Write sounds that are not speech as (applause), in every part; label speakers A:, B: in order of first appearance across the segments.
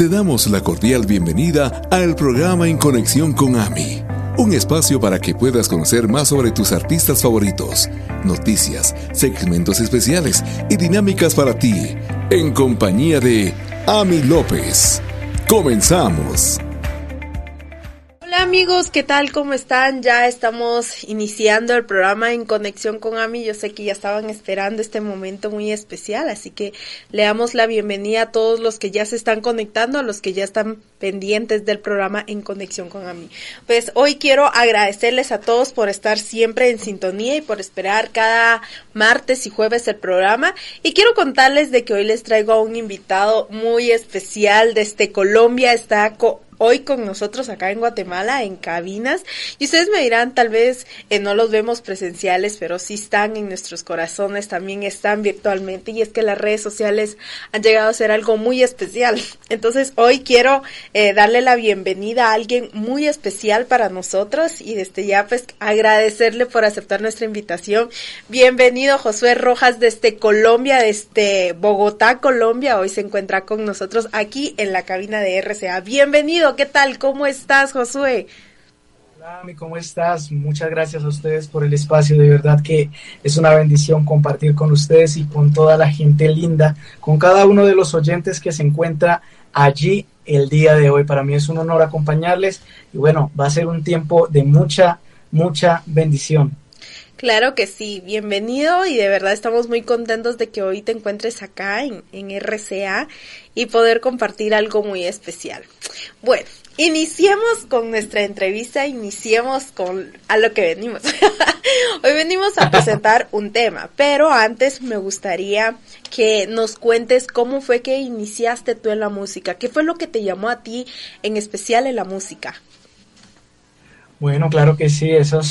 A: te damos la cordial bienvenida al programa En Conexión con AMI, un espacio para que puedas conocer más sobre tus artistas favoritos, noticias, segmentos especiales y dinámicas para ti, en compañía de Ami López. Comenzamos
B: amigos, ¿qué tal? ¿Cómo están? Ya estamos iniciando el programa en conexión con Ami. Yo sé que ya estaban esperando este momento muy especial, así que le damos la bienvenida a todos los que ya se están conectando, a los que ya están pendientes del programa en conexión con Ami. Pues hoy quiero agradecerles a todos por estar siempre en sintonía y por esperar cada martes y jueves el programa. Y quiero contarles de que hoy les traigo a un invitado muy especial desde Colombia. Está hoy con nosotros acá en Guatemala, en cabinas. Y ustedes me dirán, tal vez eh, no los vemos presenciales, pero sí están en nuestros corazones, también están virtualmente. Y es que las redes sociales han llegado a ser algo muy especial. (laughs) Entonces hoy quiero eh, darle la bienvenida a alguien muy especial para nosotros y desde ya pues agradecerle por aceptar nuestra invitación. Bienvenido Josué Rojas desde Colombia, desde Bogotá, Colombia. Hoy se encuentra con nosotros aquí en la cabina de RCA. Bienvenido. ¿Qué tal? ¿Cómo estás, Josué?
C: Hola, ¿cómo estás? Muchas gracias a ustedes por el espacio. De verdad que es una bendición compartir con ustedes y con toda la gente linda, con cada uno de los oyentes que se encuentra allí el día de hoy. Para mí es un honor acompañarles y bueno, va a ser un tiempo de mucha, mucha bendición.
B: Claro que sí, bienvenido y de verdad estamos muy contentos de que hoy te encuentres acá en, en RCA y poder compartir algo muy especial. Bueno, iniciemos con nuestra entrevista, iniciemos con a lo que venimos. (laughs) hoy venimos a presentar un tema, pero antes me gustaría que nos cuentes cómo fue que iniciaste tú en la música, qué fue lo que te llamó a ti en especial en la música.
C: Bueno, claro que sí, eso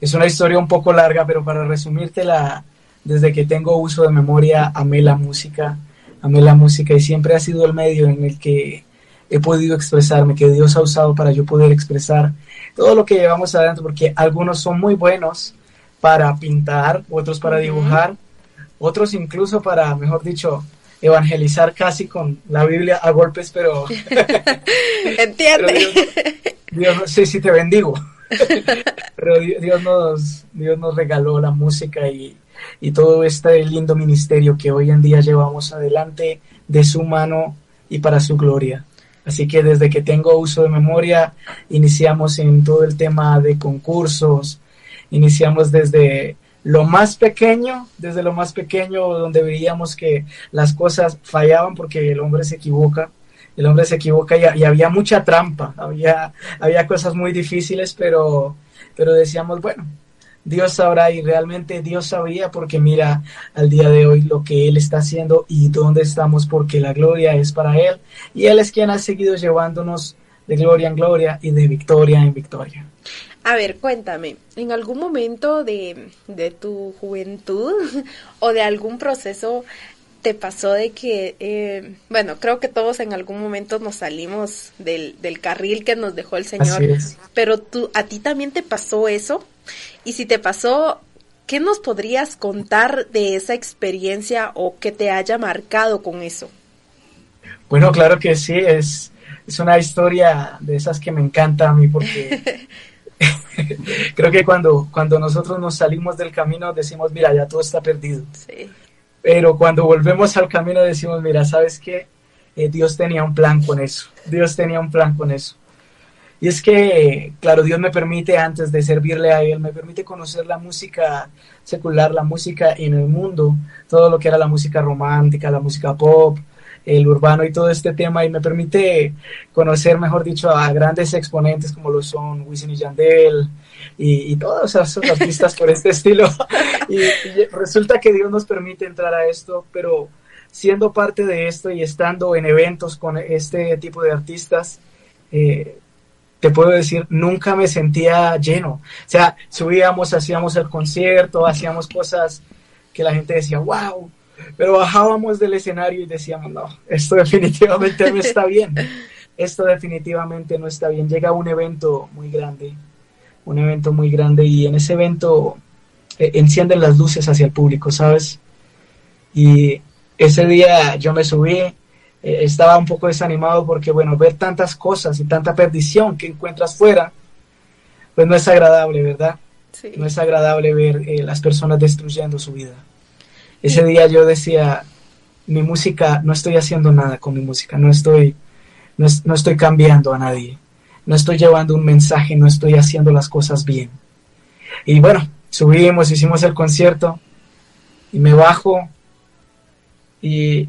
C: es una historia un poco larga, pero para resumírtela, desde que tengo uso de memoria, amé la música, amé la música y siempre ha sido el medio en el que he podido expresarme, que Dios ha usado para yo poder expresar todo lo que llevamos adentro, porque algunos son muy buenos para pintar, otros para dibujar, otros incluso para, mejor dicho, evangelizar casi con la Biblia a golpes, pero... (laughs) (laughs)
B: Entiende.
C: Dios, no sé si te bendigo. (laughs) Pero Dios nos, regaló la música y, y todo este lindo ministerio que hoy en día llevamos adelante de su mano y para su gloria. Así que desde que tengo uso de memoria, iniciamos en todo el tema de concursos, iniciamos desde lo más pequeño, desde lo más pequeño donde veíamos que las cosas fallaban porque el hombre se equivoca, el hombre se equivoca y, había mucha trampa, había, había cosas muy difíciles, pero, pero decíamos, bueno, Dios sabrá y realmente Dios sabía porque mira al día de hoy lo que Él está haciendo y dónde estamos porque la gloria es para Él y Él es quien ha seguido llevándonos de gloria en gloria y de victoria en victoria.
B: A ver, cuéntame, ¿en algún momento de, de tu juventud (laughs) o de algún proceso te pasó de que, eh, bueno, creo que todos en algún momento nos salimos del, del carril que nos dejó el Señor, pero tú, a ti también te pasó eso, y si te pasó, ¿qué nos podrías contar de esa experiencia o que te haya marcado con eso?
C: Bueno, claro que sí, es, es una historia de esas que me encanta a mí porque (laughs) (laughs) creo que cuando, cuando nosotros nos salimos del camino decimos, mira, ya todo está perdido. Sí. Pero cuando volvemos al camino decimos, mira, ¿sabes qué? Eh, Dios tenía un plan con eso. Dios tenía un plan con eso. Y es que, claro, Dios me permite, antes de servirle a Él, me permite conocer la música secular, la música en el mundo, todo lo que era la música romántica, la música pop, el urbano y todo este tema, y me permite conocer, mejor dicho, a grandes exponentes como lo son Wisin y Yandel, y, todos esos artistas por este (laughs) estilo. Y, resulta que Dios nos permite entrar a esto, pero siendo parte de esto y estando en eventos con este tipo de artistas, eh, te puedo decir, nunca me sentía lleno. O sea, subíamos, hacíamos el concierto, hacíamos cosas que la gente decía, wow, pero bajábamos del escenario y decíamos, no, esto definitivamente no está bien. Esto definitivamente no está bien. Llega un evento muy grande un evento muy grande y en ese evento eh, encienden las luces hacia el público, ¿sabes? Y ese día yo me subí, eh, estaba un poco desanimado porque, bueno, ver tantas cosas y tanta perdición que encuentras fuera, pues no es agradable, ¿verdad? No es agradable ver eh, las personas destruyendo su vida. Ese día yo decía, mi música, no estoy haciendo nada con mi música, no estoy, no estoy cambiando a nadie, no estoy llevando un mensaje, no estoy haciendo las cosas bien. Y bueno, subimos, hicimos el concierto y me bajo y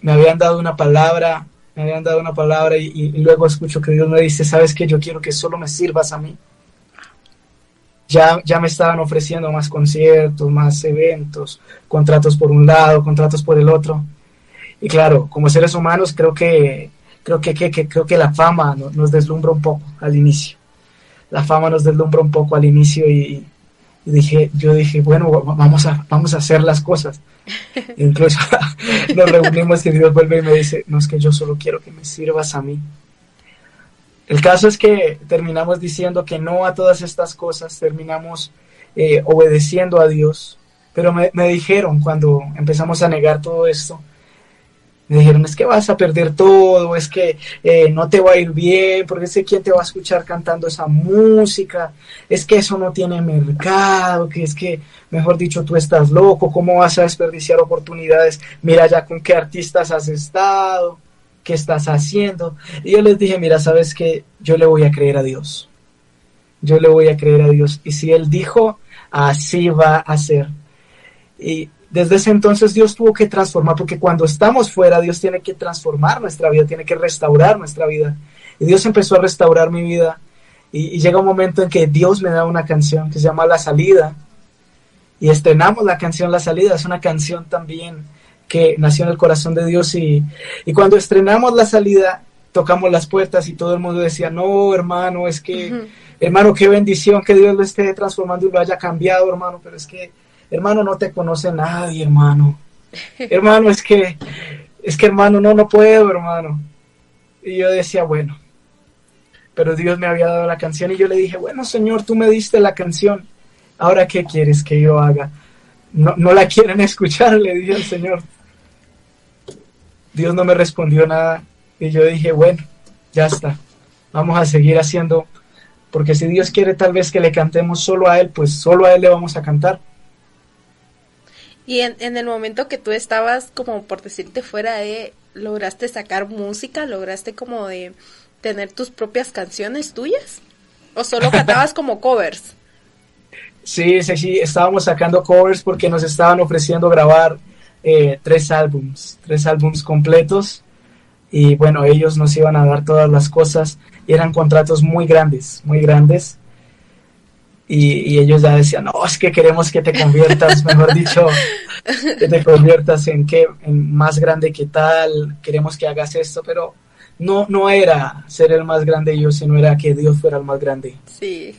C: me habían dado una palabra, me habían dado una palabra y, luego escucho que Dios me dice, sabes que yo quiero que solo me sirvas a mí. Ya, ya me estaban ofreciendo más conciertos, más eventos, contratos por un lado, contratos por el otro. Y claro, como seres humanos creo que creo que, que, creo que la fama nos deslumbra un poco al inicio. La fama nos deslumbra un poco al inicio y, dije, yo dije, bueno, vamos a, vamos a hacer las cosas. (laughs) Incluso (laughs) nos reunimos y Dios vuelve y me dice, no es que yo solo quiero que me sirvas a mí. El caso es que terminamos diciendo que no a todas estas cosas, terminamos eh, obedeciendo a Dios, pero me, me dijeron cuando empezamos a negar todo esto, me dijeron, es que vas a perder todo, es que eh, no te va a ir bien, porque sé quién te va a escuchar cantando esa música, es que eso no tiene mercado, que es que, mejor dicho, tú estás loco, ¿cómo vas a desperdiciar oportunidades? Mira ya con qué artistas has estado, qué estás haciendo. Y yo les dije, mira, sabes que yo le voy a creer a Dios. Yo le voy a creer a Dios. Y si Él dijo, así va a ser. Y desde ese entonces Dios tuvo que transformar, porque cuando estamos fuera, Dios tiene que transformar nuestra vida, tiene que restaurar nuestra vida. Y Dios empezó a restaurar mi vida. Y, llega un momento en que Dios me da una canción que se llama La Salida. Y estrenamos la canción La Salida. Es una canción también que nació en el corazón de Dios. Y, y cuando estrenamos La Salida, tocamos las puertas y todo el mundo decía, no, hermano, es que, hermano, qué bendición que Dios lo esté transformando y lo haya cambiado, hermano, pero es que hermano, no te conoce nadie, hermano. hermano, es que, es que, hermano, no, no puedo, hermano. Y yo decía, bueno, pero Dios me había dado la canción y yo le dije, bueno, Señor, tú me diste la canción, ahora qué quieres que yo haga. No, no la quieren (laughs) escuchar, le dije al Señor. Dios no me respondió nada y yo dije, bueno, ya está, vamos a seguir haciendo, porque si Dios quiere tal vez que le cantemos solo a Él, pues solo a Él le vamos a cantar.
B: Y en, en el momento que tú estabas, como por decirte fuera de, lograste sacar música, lograste como de tener tus propias canciones tuyas, o solo (laughs) cantabas como covers.
C: Sí, sí, sí, estábamos sacando covers porque nos estaban ofreciendo grabar eh, tres álbums, tres álbums completos. Y bueno, ellos nos iban a dar todas las cosas. Y eran contratos muy grandes, muy grandes y, ellos ya decían, no, es que queremos que te conviertas, mejor dicho, que te conviertas en qué, en más grande que tal, queremos que hagas esto, pero no, no era ser el más grande yo, sino era que Dios fuera el más grande.
B: Sí.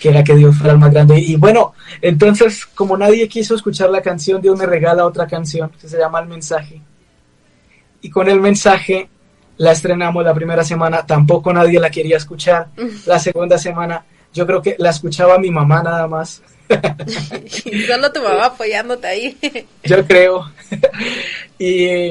C: Que era que Dios fuera el más grande. Y bueno, entonces, como nadie quiso escuchar la canción, Dios me regala otra canción que se llama El Mensaje. Y con el mensaje la estrenamos la primera semana, tampoco nadie la quería escuchar. La segunda semana yo creo que la escuchaba mi mamá nada más. (laughs)
B: solo tu mamá apoyándote ahí.
C: yo creo. (laughs) y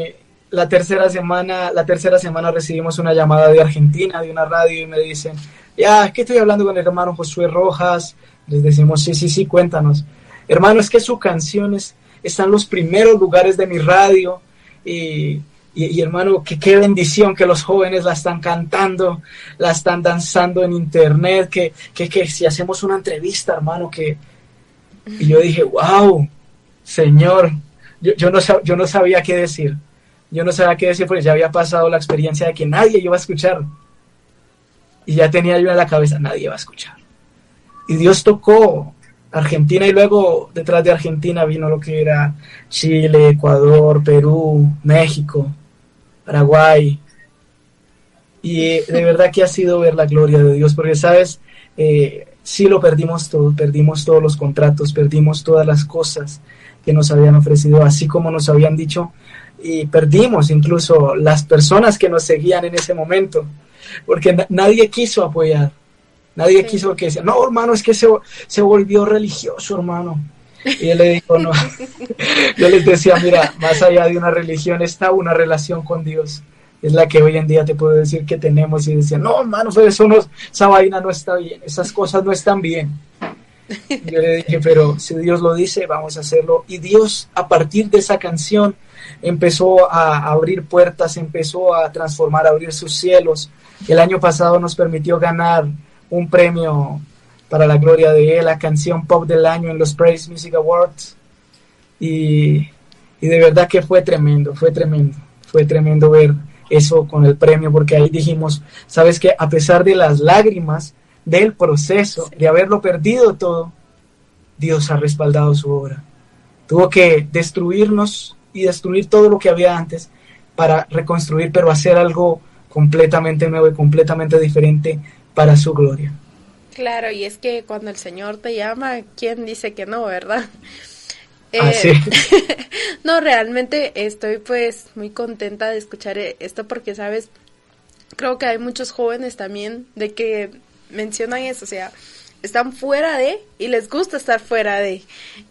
C: la tercera semana, la tercera semana recibimos una llamada de Argentina, de una radio, y me dicen, ya, es que estoy hablando con el hermano Josué Rojas. Les decimos, sí, sí, sí, cuéntanos. Hermano, es que sus canciones están en los primeros lugares de mi radio y y, hermano, que qué bendición que los jóvenes la están cantando, la están danzando en internet, que, que, que si hacemos una entrevista, hermano, que... Y yo dije, wow, Señor, yo, yo, no, yo no sabía qué decir. Yo no sabía qué decir porque ya había pasado la experiencia de que nadie iba a escuchar. Y ya tenía yo en la cabeza, nadie iba a escuchar. Y Dios tocó Argentina y luego detrás de Argentina vino lo que era Chile, Ecuador, Perú, México. Paraguay. Y eh, de verdad que ha sido ver la gloria de Dios, porque sabes, eh, sí lo perdimos todo, perdimos todos los contratos, perdimos todas las cosas que nos habían ofrecido, así como nos habían dicho, y perdimos incluso las personas que nos seguían en ese momento, porque nadie quiso apoyar, nadie quiso que decía, no, hermano, es que se, se volvió religioso, hermano. Y él le dijo, no. (laughs) Yo les decía, mira, más allá de una religión está una relación con Dios. es la que hoy en día te puedo decir que tenemos y decían, no, hermano, eso no, esa vaina no está bien, esas cosas no están bien. Yo le dije, pero si Dios lo dice, vamos a hacerlo. Y Dios, a partir de esa canción, empezó a abrir puertas, empezó a transformar, a abrir sus cielos. El año pasado nos permitió ganar un premio para la gloria de Él, la canción pop del año en los Praise Music Awards. Y, y de verdad que fue tremendo, fue tremendo, fue tremendo ver eso con el premio, porque ahí dijimos, sabes que a pesar de las lágrimas, del proceso, de haberlo perdido todo, Dios ha respaldado su obra. Tuvo que destruirnos y destruir todo lo que había antes para reconstruir, pero hacer algo completamente nuevo y completamente diferente para su gloria.
B: Claro, y es que cuando el Señor te llama, ¿quién dice que no, verdad? (laughs)
C: Ah, eh, (laughs)
B: no, realmente estoy pues muy contenta de escuchar esto porque, sabes, creo que hay muchos jóvenes también de que mencionan eso, o sea, están fuera de y les gusta estar fuera de.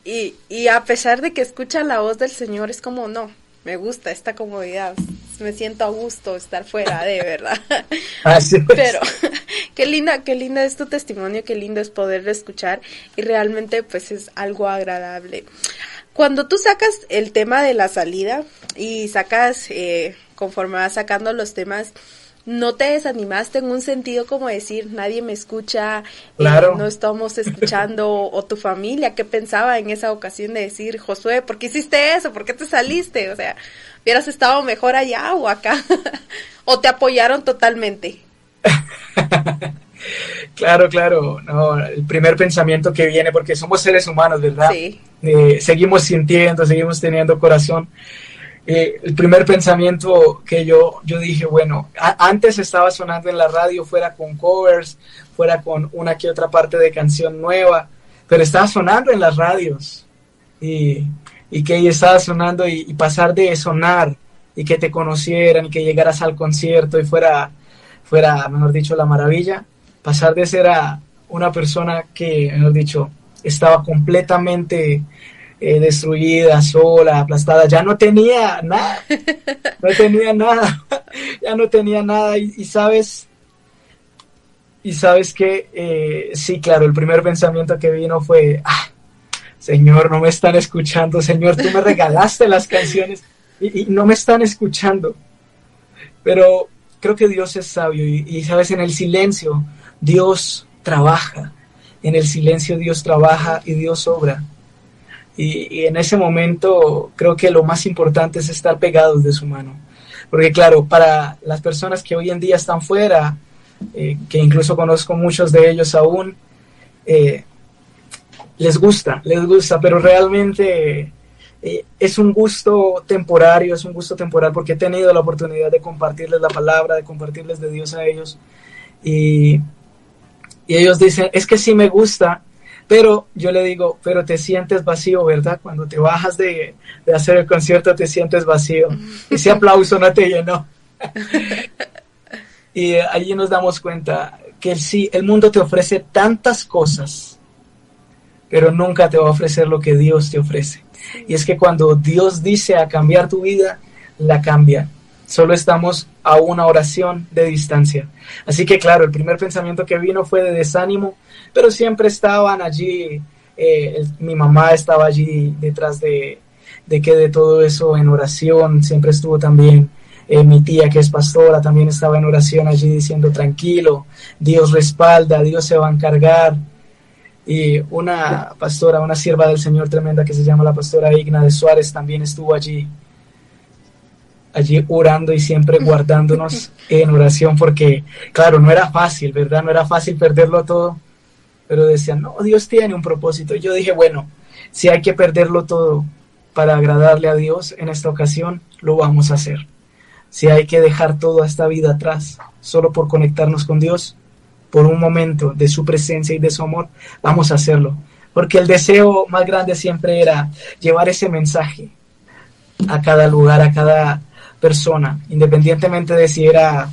B: Y, y a pesar de que escuchan la voz del Señor, es como, no, me gusta esta comodidad, me siento a gusto estar fuera de, ¿verdad? (laughs)
C: Así
B: Pero (laughs) qué linda, qué linda es tu testimonio, qué lindo es poderlo escuchar y realmente pues es algo agradable. Cuando tú sacas el tema de la salida y sacas, eh, conforme vas sacando los temas, no te desanimaste en un sentido como decir nadie me escucha,
C: eh, claro.
B: no estamos escuchando, o tu familia, ¿qué pensaba en esa ocasión de decir, Josué, ¿por qué hiciste eso? ¿Por qué te saliste? O sea, hubieras estado mejor allá o acá, (laughs) o te apoyaron totalmente. (laughs)
C: claro, claro, no, el primer pensamiento que viene, porque somos seres humanos, ¿verdad?
B: Sí.
C: Eh, seguimos sintiendo, seguimos teniendo corazón eh, el primer pensamiento que yo, yo dije, bueno, antes estaba sonando en la radio, fuera con covers, fuera con una que otra parte de canción nueva, pero estaba sonando en las radios y, y que ella estaba sonando y, pasar de sonar y que te conocieran y que llegaras al concierto y fuera, fuera, mejor dicho, la maravilla, pasar de ser a una persona que, mejor dicho, estaba completamente eh, destruida, sola, aplastada, ya no tenía nada, no tenía nada, (laughs) ya no tenía nada y, sabes, y sabes que eh, sí, claro, el primer pensamiento que vino fue, ah, Señor, no me están escuchando, Señor, tú me regalaste las canciones y, no me están escuchando. Pero creo que Dios es sabio y, sabes, en el silencio Dios trabaja, en el silencio Dios trabaja y Dios obra. Y, en ese momento creo que lo más importante es estar pegados de su mano. Porque claro, para las personas que hoy en día están fuera, eh, que incluso conozco muchos de ellos aún, eh, les gusta, les gusta, pero realmente eh, es un gusto temporario, es un gusto temporal porque he tenido la oportunidad de compartirles la palabra, de compartirles de Dios a ellos. Y, y ellos dicen, es que sí me gusta, pero yo le digo, pero te sientes vacío, ¿verdad? Cuando te bajas de, hacer el concierto te sientes vacío. (laughs) Ese aplauso no te llenó. (laughs) y allí nos damos cuenta que sí, el mundo te ofrece tantas cosas, pero nunca te va a ofrecer lo que Dios te ofrece. Y es que cuando Dios dice a cambiar tu vida, la cambia. Solo estamos a una oración de distancia. Así que claro, el primer pensamiento que vino fue de desánimo, pero siempre estaban allí, eh, mi mamá estaba allí detrás de, que de todo eso en oración, siempre estuvo también eh, mi tía que es pastora, también estaba en oración allí diciendo tranquilo, Dios respalda, Dios se va a encargar. Y una pastora, una sierva del Señor tremenda que se llama la pastora Igna de Suárez también estuvo allí allí orando y siempre guardándonos (laughs) en oración porque, claro, no era fácil, ¿verdad? No era fácil perderlo todo, pero decían, no, Dios tiene un propósito. Y yo dije, bueno, si hay que perderlo todo para agradarle a Dios en esta ocasión, lo vamos a hacer. Si hay que dejar toda esta vida atrás solo por conectarnos con Dios, por un momento de su presencia y de su amor, vamos a hacerlo. Porque el deseo más grande siempre era llevar ese mensaje a cada lugar, a cada persona, independientemente de si era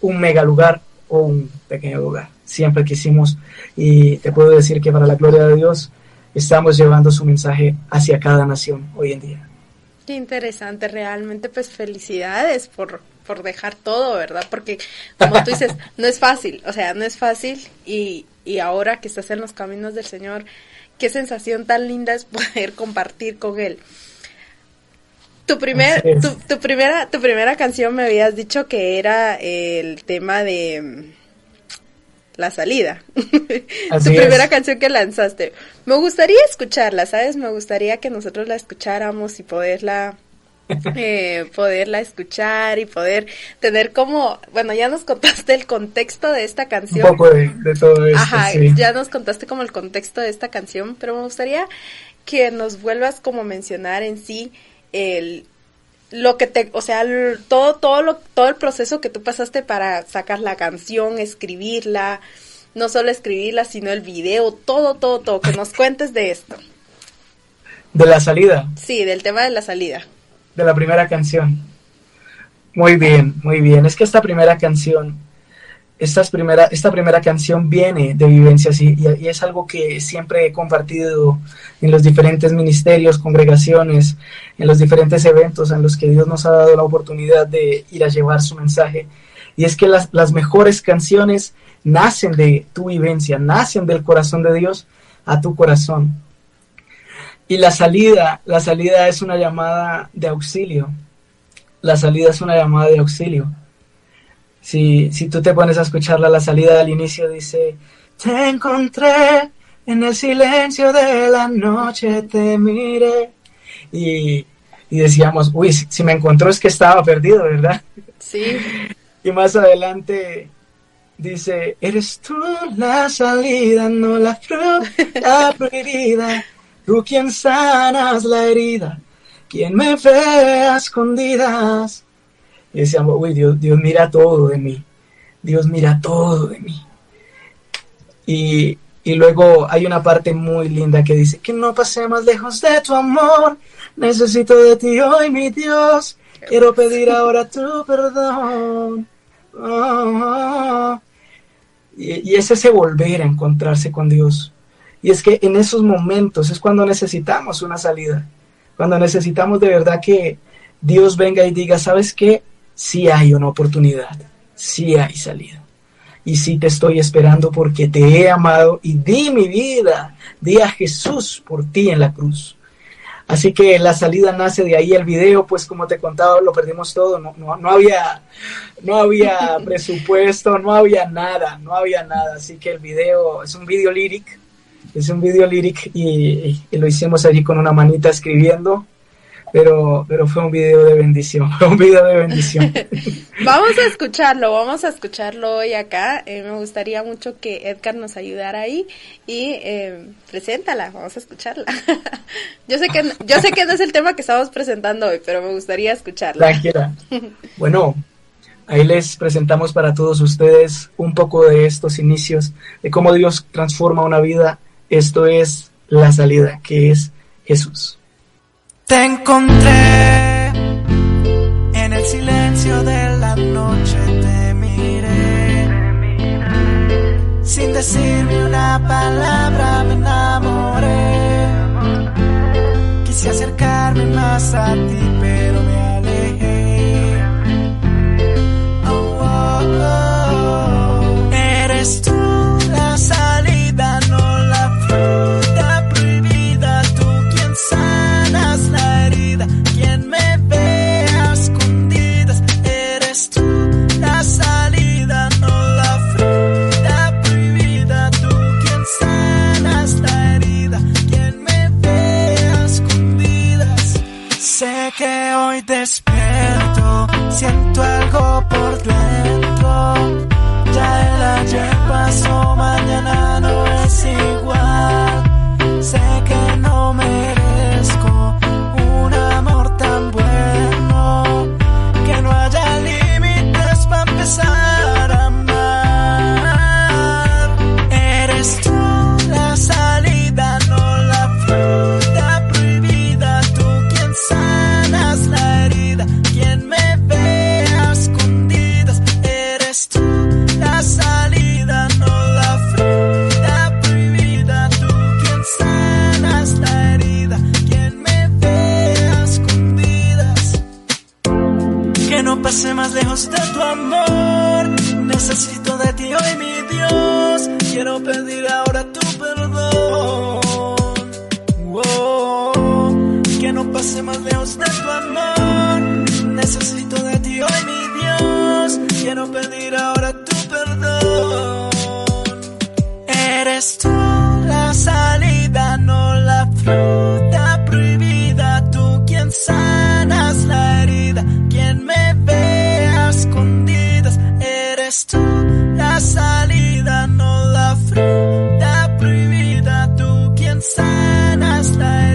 C: un mega lugar o un pequeño lugar siempre quisimos y te puedo decir que para la gloria de Dios estamos llevando su mensaje hacia cada nación hoy en día.
B: Qué interesante, realmente pues felicidades por, por dejar todo, ¿verdad? Porque como tú dices, (laughs) no es fácil, o sea, no es fácil y, y ahora que estás en los caminos del Señor, qué sensación tan linda es poder compartir con Él. Tu, primer, tu, tu, primera, tu primera canción me habías dicho que era el tema de mm, la salida. (laughs) tu primera canción que lanzaste. Me gustaría escucharla, ¿sabes? Me gustaría que nosotros la escucháramos y poderla (laughs) eh, poderla escuchar y poder tener como, bueno, ya nos contaste el contexto de esta canción.
C: Un poco de, todo esto.
B: Ajá, ya nos contaste como el contexto de esta canción, pero me gustaría que nos vuelvas como a mencionar en sí el lo que te, o sea, todo, todo lo, todo el proceso que tú pasaste para sacar la canción, escribirla, no solo escribirla, sino el video, todo, todo, todo, que nos cuentes de esto.
C: De la salida.
B: Sí, del tema de la salida.
C: De la primera canción. Muy bien, muy bien. Es que esta primera canción primera, esta primera canción viene de vivencias y, y, es algo que siempre he compartido en los diferentes ministerios, congregaciones, en los diferentes eventos en los que Dios nos ha dado la oportunidad de ir a llevar su mensaje. Y es que las, las mejores canciones nacen de tu vivencia, nacen del corazón de Dios a tu corazón. Y la salida, la salida es una llamada de auxilio. La salida es una llamada de auxilio si, si tú te pones a escucharla, la salida al inicio dice, te encontré en el silencio de la noche, te miré. Y, y decíamos, uy, si, me encontró es que estaba perdido, ¿verdad?
B: Sí.
C: Y más adelante dice, eres tú la salida, no la fruta prohibida, tú quien sanas la herida, quien me ve a escondidas y decíamos, uy, Dios, Dios mira todo de mí. Dios mira todo de mí. Y, y luego hay una parte muy linda que dice, que no pase más lejos de tu amor. Necesito de ti hoy, mi Dios. Quiero pedir ahora tu perdón. Oh, Y, y es ese volver a encontrarse con Dios. Y es que en esos momentos es cuando necesitamos una salida. Cuando necesitamos de verdad que Dios venga y diga, ¿sabes qué? sí hay una oportunidad, sí hay salida. Y sí te estoy esperando porque te he amado y di mi vida, di a Jesús por ti en la cruz. Así que la salida nace de ahí. El video, pues como te contaba, lo perdimos todo. No, no, había, no había (laughs) presupuesto, no había nada, no había nada. Así que el video es un video lyric, es un video lyric y, y lo hicimos allí con una manita escribiendo pero, pero fue un video de bendición, (laughs) fue un video de bendición. (laughs)
B: vamos a escucharlo, vamos a escucharlo hoy acá. Eh, me gustaría mucho que Edgar nos ayudara ahí y eh, preséntala, vamos a escucharla. (laughs) yo sé que yo sé que no es el tema que estamos presentando hoy, pero me gustaría escucharla.
C: Tranquila. Bueno, ahí les presentamos para todos ustedes un poco de estos inicios, de cómo Dios transforma una vida. Esto es la salida, que es Jesús.
D: Te encontré en el silencio de la noche, te miré. Sin decirme una palabra me enamoré. Quise acercarme más a ti, pero me despierto, siento algo por dentro. Ya el ayer pasó, mañana no es igual. Sé que no merezco más lejos de tu amor. Necesito de ti hoy, mi Dios. Quiero pedir ahora tu perdón. Eres tú la salida, no la fruta prohibida. Tú quien sanas la herida, quien me ve a escondidas. Eres tú la salida, no la fruta prohibida. Tú quien sanas la herida,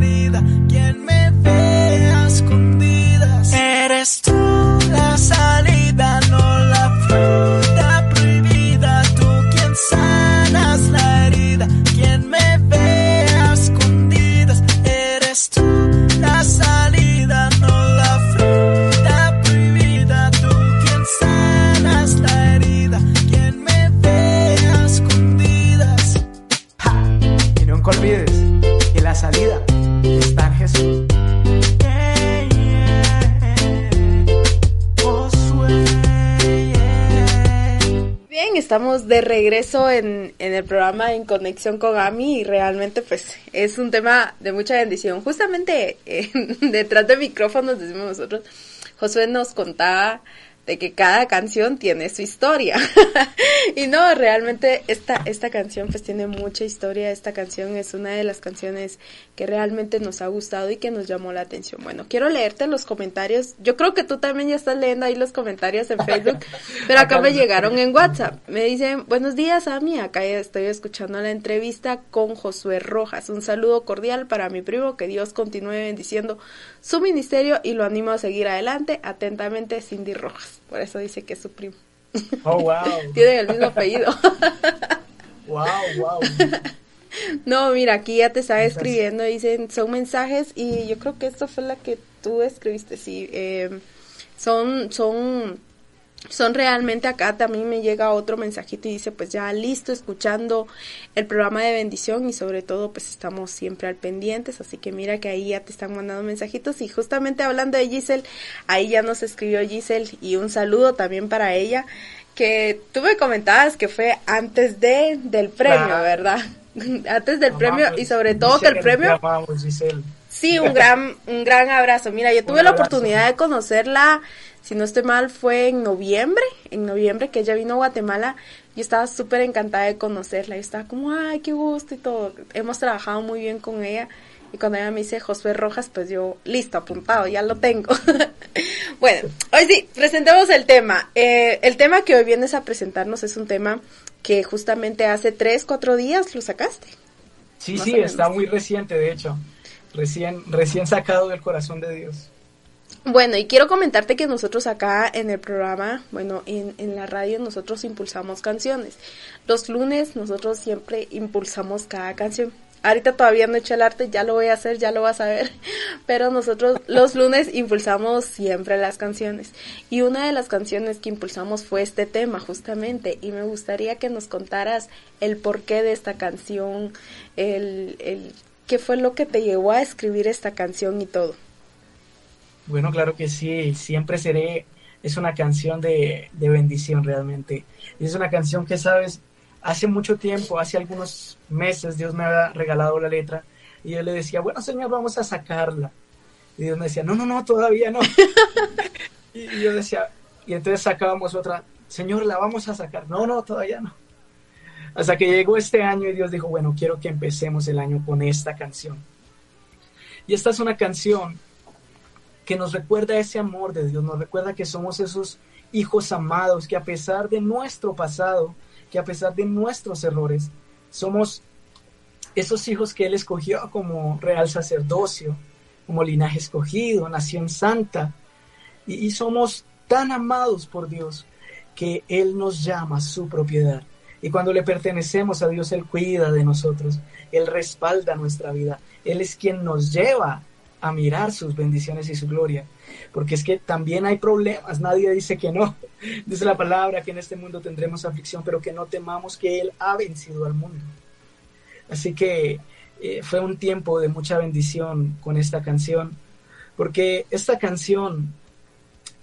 B: estamos de regreso en, en el programa En Conexión con Ami y realmente pues es un tema de mucha bendición. Justamente eh, (laughs) detrás de micrófonos decimos nosotros, Josué nos contaba de que cada canción tiene su historia. (laughs) y no, realmente esta, esta canción pues tiene mucha historia. Esta canción es una de las canciones que realmente nos ha gustado y que nos llamó la atención. Bueno, quiero leerte los comentarios. Yo creo que tú también ya estás leyendo ahí los comentarios en Facebook, (laughs) pero acá me llegaron en WhatsApp. Me dicen, buenos días, Ami. Acá estoy escuchando la entrevista con Josué Rojas. Un saludo cordial para mi primo. Que Dios continúe bendiciendo su ministerio y lo animo a seguir adelante. Atentamente, Cindy Rojas. Por eso dice que es su primo.
C: Oh, wow. (laughs)
B: Tienen el mismo apellido. (laughs)
C: Wow, wow. (laughs)
B: No, mira, aquí ya te estaba escribiendo, dicen, son mensajes y yo creo que esto fue la que tú escribiste, sí. eh, son, son, son realmente acá también me llega otro mensajito y dice, pues ya listo, escuchando el programa de bendición y sobre todo pues estamos siempre al pendientes, así que mira que ahí ya te están mandando mensajitos y justamente hablando de Giselle, ahí ya nos escribió Giselle y un saludo también para ella que tú me comentabas que fue antes de del premio. ¿verdad? (laughs) antes del premio y sobre todo que el
C: Giselle,
B: premio
C: amamos, Giselle.
B: Sí, (laughs) un gran, un gran abrazo. Mira, yo tuve
C: Un
B: la
C: abrazo.
B: oportunidad de conocerla, si no estoy mal, fue en noviembre, en noviembre que ella vino a Guatemala. Yo estaba súper encantada de conocerla. Yo estaba como, ay, qué gusto y todo. Hemos trabajado muy bien con ella. Y cuando ella me dice Josué Rojas, pues yo, listo, apuntado, ya lo tengo. (laughs) bueno, hoy sí, presentemos el tema. Eh, el tema que hoy vienes a presentarnos es un tema que justamente hace tres, cuatro días lo sacaste.
C: Sí,
B: Más
C: sí, está muy reciente, de hecho. Recién, recién sacado del corazón de Dios.
B: Bueno, y quiero comentarte que nosotros acá en el programa, bueno, en, en la radio nosotros impulsamos canciones. Los lunes nosotros siempre impulsamos cada canción. Ahorita todavía no he hecho el arte, ya lo voy a hacer, ya lo vas a ver. (laughs) Pero nosotros los lunes impulsamos siempre las canciones. Y una de las canciones que impulsamos fue este tema justamente. Y me gustaría que nos contaras el porqué de esta canción, el, el qué fue lo que te llevó a escribir esta canción y todo.
C: Bueno, claro que sí, siempre seré, es una canción de, de bendición realmente. Es una canción que, sabes, hace mucho tiempo, hace algunos meses, Dios me había regalado la letra y yo le decía, bueno, Señor, vamos a sacarla. Y Dios me decía, no, no, no, todavía no. (laughs) y, y yo decía, y entonces sacábamos otra, Señor, la vamos a sacar. No, no, todavía no. Hasta que llegó este año y Dios dijo, bueno, quiero que empecemos el año con esta canción. Y esta es una canción que nos recuerda ese amor de Dios, nos recuerda que somos esos hijos amados, que a pesar de nuestro pasado, que a pesar de nuestros errores, somos esos hijos que Él escogió como real sacerdocio, como linaje escogido, nación santa, y, somos tan amados por Dios que Él nos llama su propiedad. Y cuando le pertenecemos a Dios, Él cuida de nosotros, Él respalda nuestra vida, Él es quien nos lleva a mirar sus bendiciones y su gloria. Porque es que también hay problemas, nadie dice que no. (laughs) Dice la palabra que en este mundo tendremos aflicción, pero que no temamos que Él ha vencido al mundo. Así que eh, fue un tiempo de mucha bendición con esta canción, porque esta canción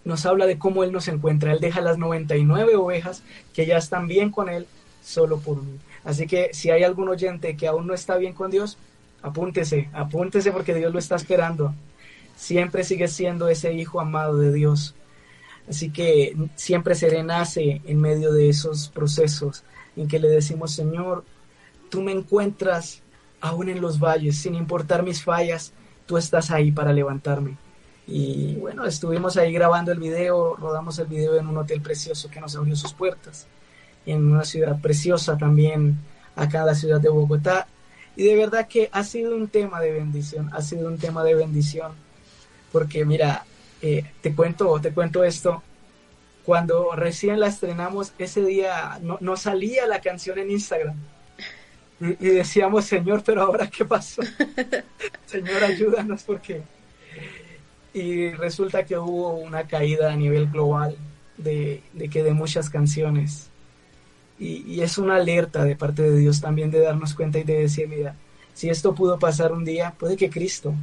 C: nos habla de cómo Él nos encuentra. Él deja las 99 ovejas que ya están bien con Él solo por mí. Así que si hay algún oyente que aún no está bien con Dios, apúntese, apúntese porque Dios lo está esperando. Siempre sigue siendo ese hijo amado de Dios. Así que siempre se nace en medio de esos procesos en que le decimos, Señor, tú me encuentras aún en los valles, sin importar mis fallas, tú estás ahí para levantarme. Y bueno, estuvimos ahí grabando el video, rodamos el video en un hotel precioso que nos abrió sus puertas, en una ciudad preciosa también, acá la ciudad de Bogotá. Y de verdad que ha sido un tema de bendición, ha sido un tema de bendición, porque mira, eh, te cuento, te cuento esto. Cuando recién la estrenamos, ese día no, no salía la canción en Instagram. Y, y, decíamos, Señor, pero ahora qué pasó? (laughs) Señor, ayúdanos porque y resulta que hubo una caída a nivel global de, de que de muchas canciones. Y, y, es una alerta de parte de Dios también de darnos cuenta y de decir, mira, si esto pudo pasar un día, puede que Cristo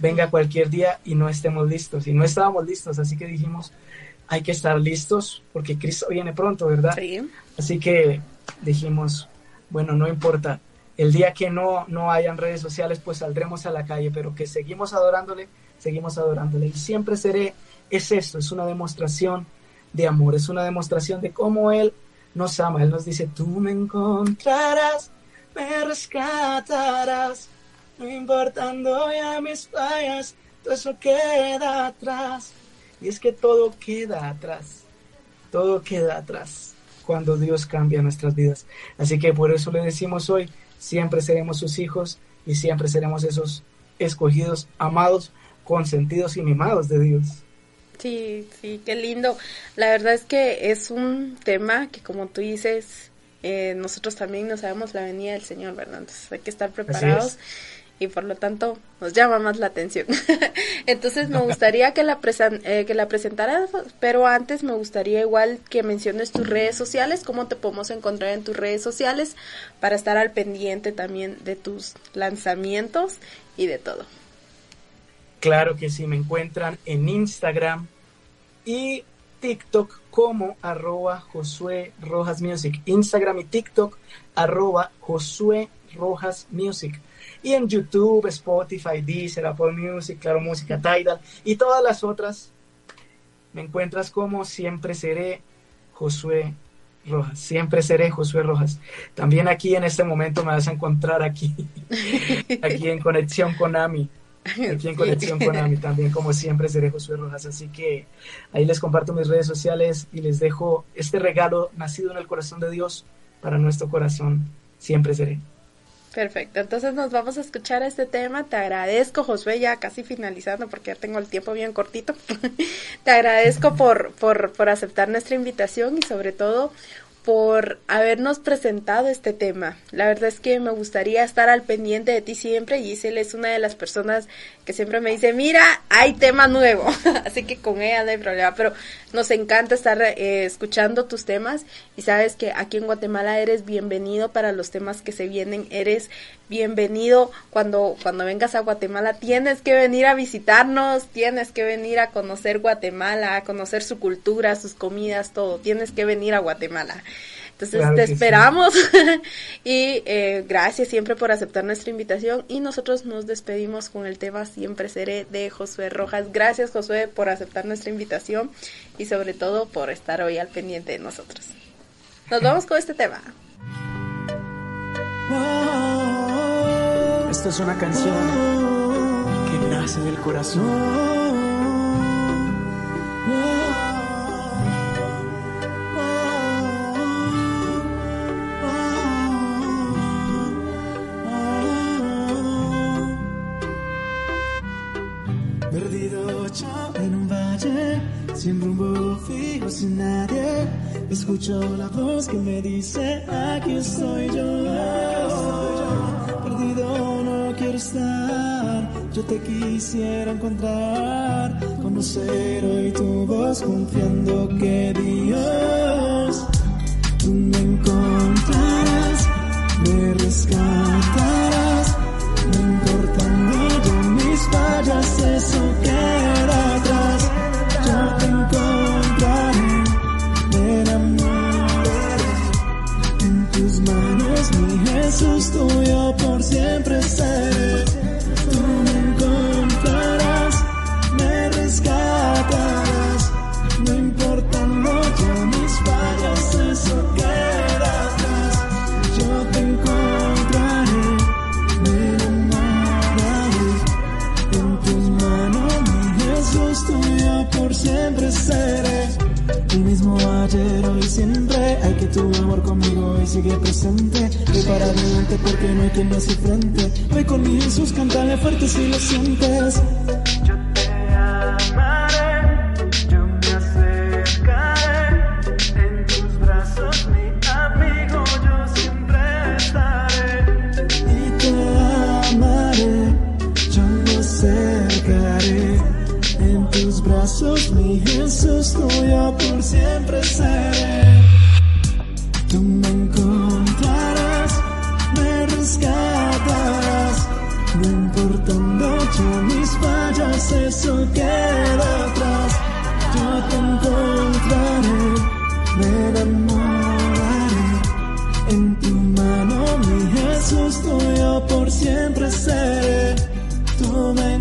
C: venga cualquier día y no estemos listos. Y no estábamos listos, así que dijimos, hay que estar listos porque Cristo viene pronto, ¿verdad?
B: Sí.
C: Así que dijimos, bueno, no importa. El día que no, no hayan redes sociales, pues saldremos a la calle, pero que seguimos adorándole seguimos adorándole. Y siempre seré, es esto, es una demostración de amor, es una demostración de cómo Él nos ama. Él nos dice, tú me encontrarás, me rescatarás, no importando ya mis fallas, todo eso queda atrás. Y es que todo queda atrás, todo queda atrás cuando Dios cambia nuestras vidas. Así que por eso le decimos hoy, siempre seremos sus hijos y siempre seremos esos escogidos, amados, consentidos y mimados de Dios.
B: Sí, sí, qué lindo. La verdad es que es un tema que como tú dices, eh, nosotros también no sabemos la venida del Señor, ¿verdad? Entonces hay que estar preparados y por lo tanto nos llama más la atención. (laughs) Entonces me gustaría que la, eh, que la presentaras, pero antes me gustaría igual que menciones tus redes sociales, cómo te podemos encontrar en tus redes sociales para estar al pendiente también de tus lanzamientos y de todo.
C: Claro que sí, me encuentran en Instagram y TikTok como arroba Josué Rojas Music. Instagram y TikTok arroba Josué Rojas Music. Y en YouTube, Spotify, Deezer, Apple Music, Claro Música, Tidal y todas las otras me encuentras como siempre seré Josué Rojas. Siempre seré Josué Rojas. También aquí en este momento me vas a encontrar aquí, (laughs) aquí en conexión con Ami aquí en (laughs) Conexión con Ami también, como siempre, seré Josué Rojas. Así que ahí les comparto mis redes sociales y les dejo este regalo nacido en el corazón de Dios para nuestro corazón. Siempre seré.
B: Perfecto, entonces nos vamos a escuchar este tema. Te agradezco, Josué, ya casi finalizando porque ya tengo el tiempo bien cortito. (laughs) Te agradezco por, por, por aceptar nuestra invitación y sobre todo por habernos presentado este tema. La verdad es que me gustaría estar al pendiente de ti siempre y Giselle es una de las personas que siempre me dice, mira, hay tema nuevo. (laughs) Así que con ella no hay problema, pero nos encanta estar eh, escuchando tus temas y sabes que aquí en Guatemala eres bienvenido para los temas que se vienen, eres bienvenido cuando, cuando vengas a Guatemala, tienes que venir a visitarnos, tienes que venir a conocer Guatemala, a conocer su cultura, sus comidas, todo, tienes que venir a Guatemala. Entonces te esperamos (laughs) y eh, gracias siempre por aceptar nuestra invitación y nosotros nos despedimos con el tema Siempre seré de Josué Rojas. Gracias Josué por aceptar nuestra invitación y sobre todo por estar hoy al pendiente de nosotros. Nos (laughs) vamos con este tema.
C: Esta es una canción que nace del corazón. Escucho la voz que me dice, aquí estoy yo. Perdido no quiero estar, yo te quisiera encontrar. Conocer hoy tu voz confiando que Dios,
D: hacia frente. Ve con mi Jesús, cántale fuerte si lo sientes. En tu mano, mi Jesús, tuyo por siempre seré. Tú me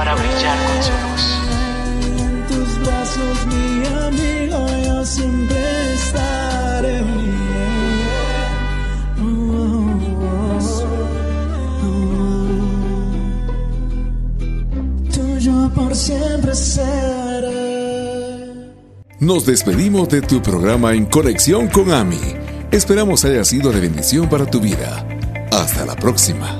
E: para brillar con su luz.
D: En tus brazos, mi amigo, yo siempre estaré oh, Tuyo por siempre seré.
A: Nos despedimos de tu programa en conexión con AMI. Esperamos haya sido de bendición para tu vida. Hasta la próxima.